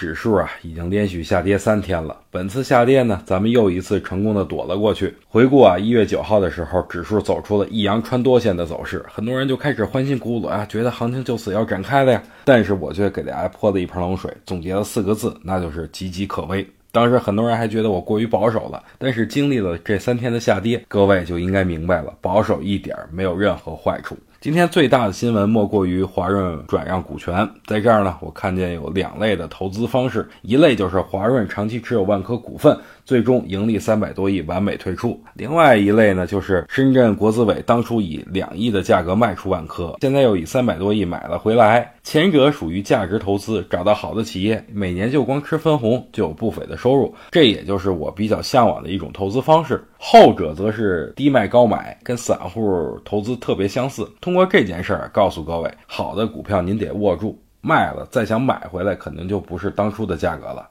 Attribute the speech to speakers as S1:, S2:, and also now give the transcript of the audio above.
S1: 指数啊已经连续下跌三天了，本次下跌呢，咱们又一次成功的躲了过去。回顾啊，一月九号的时候，指数走出了一阳穿多线的走势，很多人就开始欢欣鼓舞啊，觉得行情就此要展开了呀。但是我却给大家泼了一盆冷水，总结了四个字，那就是岌岌可危。当时很多人还觉得我过于保守了，但是经历了这三天的下跌，各位就应该明白了，保守一点没有任何坏处。今天最大的新闻莫过于华润转让股权，在这儿呢，我看见有两类的投资方式，一类就是华润长期持有万科股份，最终盈利三百多亿完美退出；另外一类呢，就是深圳国资委当初以两亿的价格卖出万科，现在又以三百多亿买了回来。前者属于价值投资，找到好的企业，每年就光吃分红就有不菲的收入，这也就是我比较向往的一种投资方式。后者则是低卖高买，跟散户投资特别相似。通过这件事儿告诉各位，好的股票您得握住，卖了再想买回来，可能就不是当初的价格了。